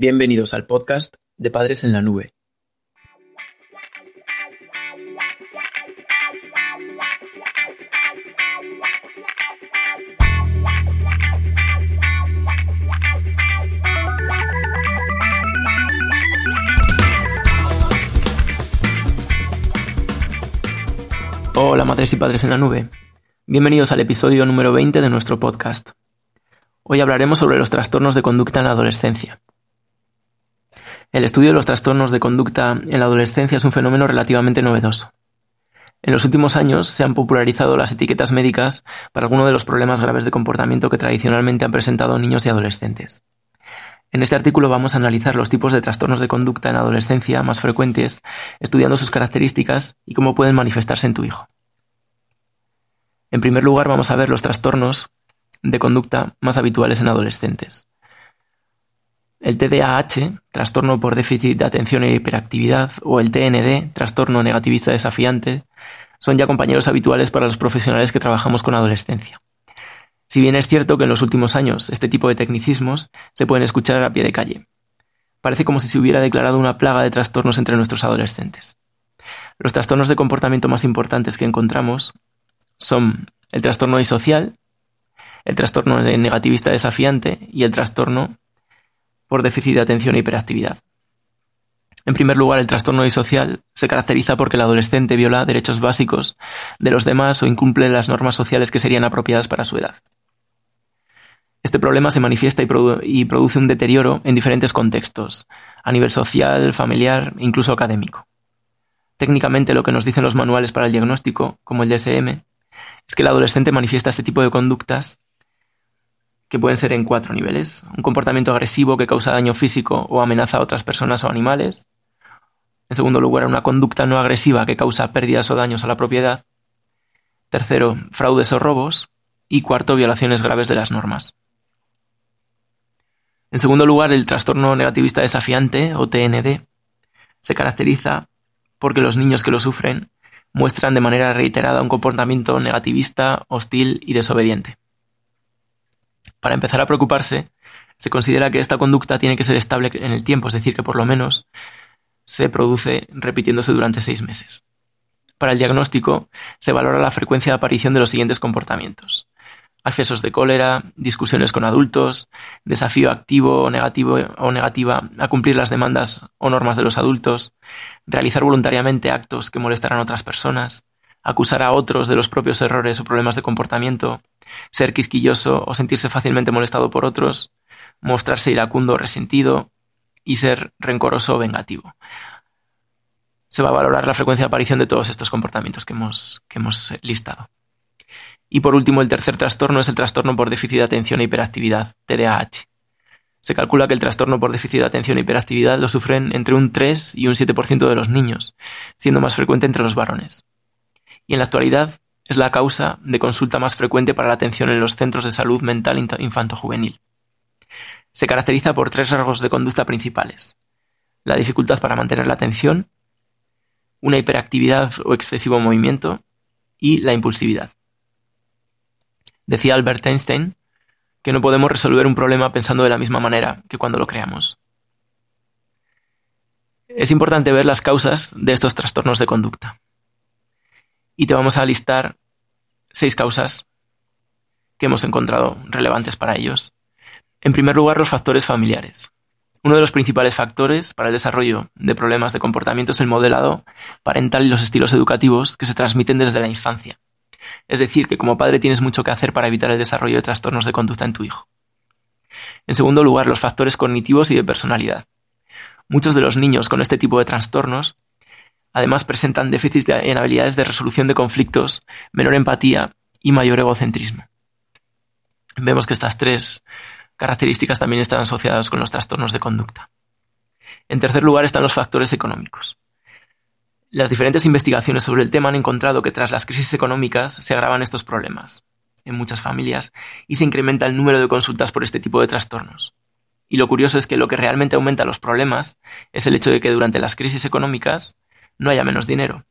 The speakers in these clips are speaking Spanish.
Bienvenidos al podcast de Padres en la Nube. Hola madres y padres en la nube. Bienvenidos al episodio número 20 de nuestro podcast. Hoy hablaremos sobre los trastornos de conducta en la adolescencia. El estudio de los trastornos de conducta en la adolescencia es un fenómeno relativamente novedoso. En los últimos años se han popularizado las etiquetas médicas para algunos de los problemas graves de comportamiento que tradicionalmente han presentado niños y adolescentes. En este artículo vamos a analizar los tipos de trastornos de conducta en la adolescencia más frecuentes, estudiando sus características y cómo pueden manifestarse en tu hijo. En primer lugar, vamos a ver los trastornos de conducta más habituales en adolescentes. El TDAH, trastorno por déficit de atención e hiperactividad, o el TND, trastorno negativista desafiante, son ya compañeros habituales para los profesionales que trabajamos con adolescencia. Si bien es cierto que en los últimos años este tipo de tecnicismos se pueden escuchar a pie de calle. Parece como si se hubiera declarado una plaga de trastornos entre nuestros adolescentes. Los trastornos de comportamiento más importantes que encontramos son el trastorno disocial, el trastorno negativista desafiante y el trastorno por déficit de atención e hiperactividad. En primer lugar, el trastorno disocial se caracteriza porque el adolescente viola derechos básicos de los demás o incumple las normas sociales que serían apropiadas para su edad. Este problema se manifiesta y, y produce un deterioro en diferentes contextos, a nivel social, familiar e incluso académico. Técnicamente lo que nos dicen los manuales para el diagnóstico, como el DSM, es que el adolescente manifiesta este tipo de conductas que pueden ser en cuatro niveles. Un comportamiento agresivo que causa daño físico o amenaza a otras personas o animales. En segundo lugar, una conducta no agresiva que causa pérdidas o daños a la propiedad. Tercero, fraudes o robos. Y cuarto, violaciones graves de las normas. En segundo lugar, el trastorno negativista desafiante, o TND, se caracteriza porque los niños que lo sufren muestran de manera reiterada un comportamiento negativista, hostil y desobediente. Para empezar a preocuparse, se considera que esta conducta tiene que ser estable en el tiempo, es decir, que por lo menos se produce repitiéndose durante seis meses. Para el diagnóstico, se valora la frecuencia de aparición de los siguientes comportamientos. Accesos de cólera, discusiones con adultos, desafío activo o negativo o negativa a cumplir las demandas o normas de los adultos, realizar voluntariamente actos que molestarán a otras personas, acusar a otros de los propios errores o problemas de comportamiento, ser quisquilloso o sentirse fácilmente molestado por otros, mostrarse iracundo o resentido y ser rencoroso o vengativo. Se va a valorar la frecuencia de aparición de todos estos comportamientos que hemos, que hemos listado. Y por último, el tercer trastorno es el trastorno por déficit de atención e hiperactividad, TDAH. Se calcula que el trastorno por déficit de atención e hiperactividad lo sufren entre un 3 y un 7% de los niños, siendo más frecuente entre los varones y en la actualidad es la causa de consulta más frecuente para la atención en los centros de salud mental infanto-juvenil. Se caracteriza por tres rasgos de conducta principales. La dificultad para mantener la atención, una hiperactividad o excesivo movimiento y la impulsividad. Decía Albert Einstein que no podemos resolver un problema pensando de la misma manera que cuando lo creamos. Es importante ver las causas de estos trastornos de conducta y te vamos a listar seis causas que hemos encontrado relevantes para ellos. En primer lugar, los factores familiares. Uno de los principales factores para el desarrollo de problemas de comportamiento es el modelado parental y los estilos educativos que se transmiten desde la infancia. Es decir, que como padre tienes mucho que hacer para evitar el desarrollo de trastornos de conducta en tu hijo. En segundo lugar, los factores cognitivos y de personalidad. Muchos de los niños con este tipo de trastornos Además presentan déficits en habilidades de resolución de conflictos, menor empatía y mayor egocentrismo. Vemos que estas tres características también están asociadas con los trastornos de conducta. En tercer lugar están los factores económicos. Las diferentes investigaciones sobre el tema han encontrado que tras las crisis económicas se agravan estos problemas en muchas familias y se incrementa el número de consultas por este tipo de trastornos. Y lo curioso es que lo que realmente aumenta los problemas es el hecho de que durante las crisis económicas no haya menos dinero,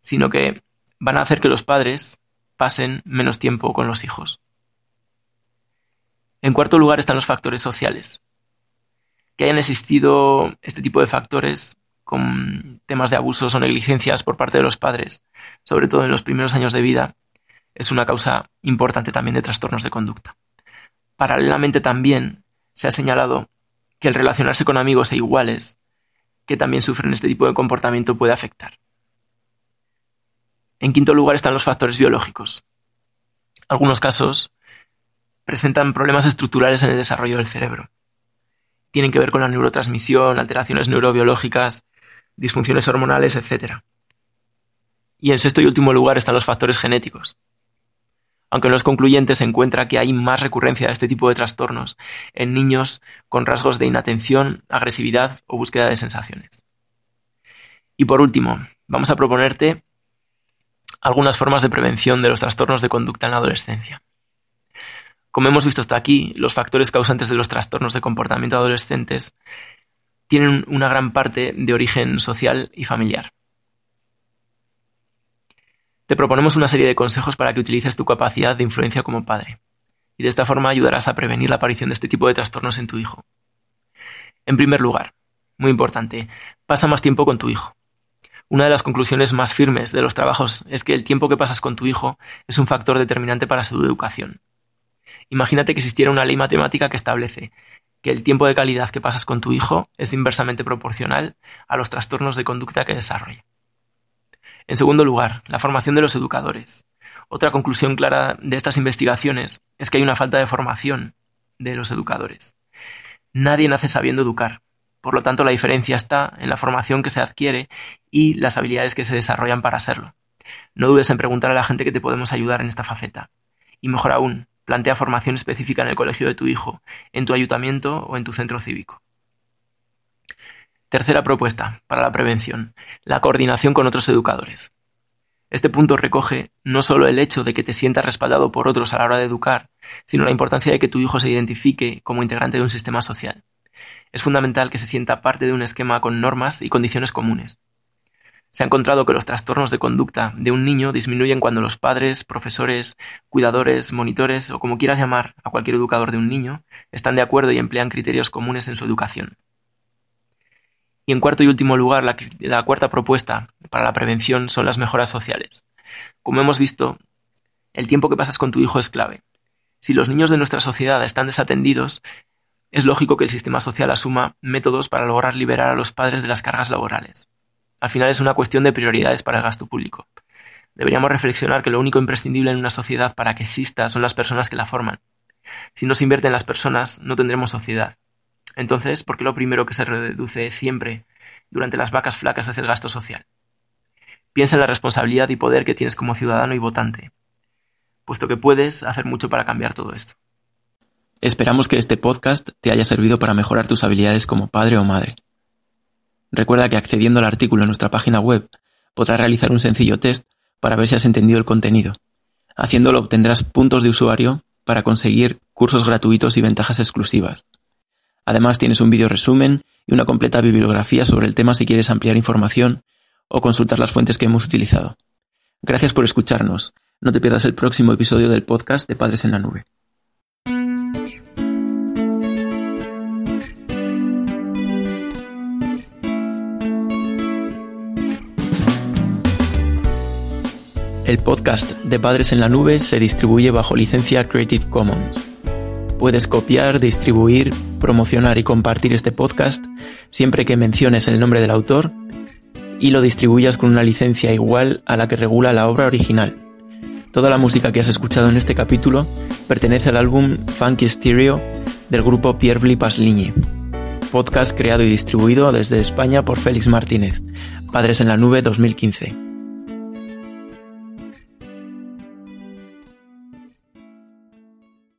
sino que van a hacer que los padres pasen menos tiempo con los hijos. En cuarto lugar están los factores sociales, que hayan existido este tipo de factores con temas de abusos o negligencias por parte de los padres, sobre todo en los primeros años de vida, es una causa importante también de trastornos de conducta. Paralelamente también se ha señalado que el relacionarse con amigos e iguales que también sufren este tipo de comportamiento puede afectar. En quinto lugar están los factores biológicos. Algunos casos presentan problemas estructurales en el desarrollo del cerebro. Tienen que ver con la neurotransmisión, alteraciones neurobiológicas, disfunciones hormonales, etc. Y en sexto y último lugar están los factores genéticos. Aunque en los concluyentes se encuentra que hay más recurrencia de este tipo de trastornos en niños con rasgos de inatención, agresividad o búsqueda de sensaciones. Y por último, vamos a proponerte algunas formas de prevención de los trastornos de conducta en la adolescencia. Como hemos visto hasta aquí, los factores causantes de los trastornos de comportamiento adolescentes tienen una gran parte de origen social y familiar. Te proponemos una serie de consejos para que utilices tu capacidad de influencia como padre, y de esta forma ayudarás a prevenir la aparición de este tipo de trastornos en tu hijo. En primer lugar, muy importante, pasa más tiempo con tu hijo. Una de las conclusiones más firmes de los trabajos es que el tiempo que pasas con tu hijo es un factor determinante para su educación. Imagínate que existiera una ley matemática que establece que el tiempo de calidad que pasas con tu hijo es inversamente proporcional a los trastornos de conducta que desarrolla. En segundo lugar, la formación de los educadores. Otra conclusión clara de estas investigaciones es que hay una falta de formación de los educadores. Nadie nace sabiendo educar. Por lo tanto, la diferencia está en la formación que se adquiere y las habilidades que se desarrollan para hacerlo. No dudes en preguntar a la gente que te podemos ayudar en esta faceta. Y mejor aún, Plantea formación específica en el colegio de tu hijo, en tu ayuntamiento o en tu centro cívico. Tercera propuesta para la prevención, la coordinación con otros educadores. Este punto recoge no solo el hecho de que te sientas respaldado por otros a la hora de educar, sino la importancia de que tu hijo se identifique como integrante de un sistema social. Es fundamental que se sienta parte de un esquema con normas y condiciones comunes. Se ha encontrado que los trastornos de conducta de un niño disminuyen cuando los padres, profesores, cuidadores, monitores o como quieras llamar a cualquier educador de un niño están de acuerdo y emplean criterios comunes en su educación. Y en cuarto y último lugar, la, cuarta propuesta para la prevención son las mejoras sociales. Como hemos visto, el tiempo que pasas con tu hijo es clave. Si los niños de nuestra sociedad están desatendidos, es lógico que el sistema social asuma métodos para lograr liberar a los padres de las cargas laborales. Al final es una cuestión de prioridades para el gasto público. Deberíamos reflexionar que lo único imprescindible en una sociedad para que exista son las personas que la forman. Si no se invierte en las personas, no tendremos sociedad. Entonces, ¿por qué lo primero que se reduce siempre durante las vacas flacas es el gasto social? Piensa en la responsabilidad y poder que tienes como ciudadano y votante, puesto que puedes hacer mucho para cambiar todo esto. Esperamos que este podcast te haya servido para mejorar tus habilidades como padre o madre. Recuerda que accediendo al artículo en nuestra página web podrás realizar un sencillo test para ver si has entendido el contenido. Haciéndolo obtendrás puntos de usuario para conseguir cursos gratuitos y ventajas exclusivas. Además tienes un vídeo resumen y una completa bibliografía sobre el tema si quieres ampliar información o consultar las fuentes que hemos utilizado. Gracias por escucharnos. No te pierdas el próximo episodio del podcast de Padres en la Nube. El podcast de Padres en la Nube se distribuye bajo licencia Creative Commons. Puedes copiar, distribuir, promocionar y compartir este podcast siempre que menciones el nombre del autor y lo distribuyas con una licencia igual a la que regula la obra original. Toda la música que has escuchado en este capítulo pertenece al álbum Funky Stereo del grupo Pierre Blipas Ligne. Podcast creado y distribuido desde España por Félix Martínez. Padres en la Nube 2015.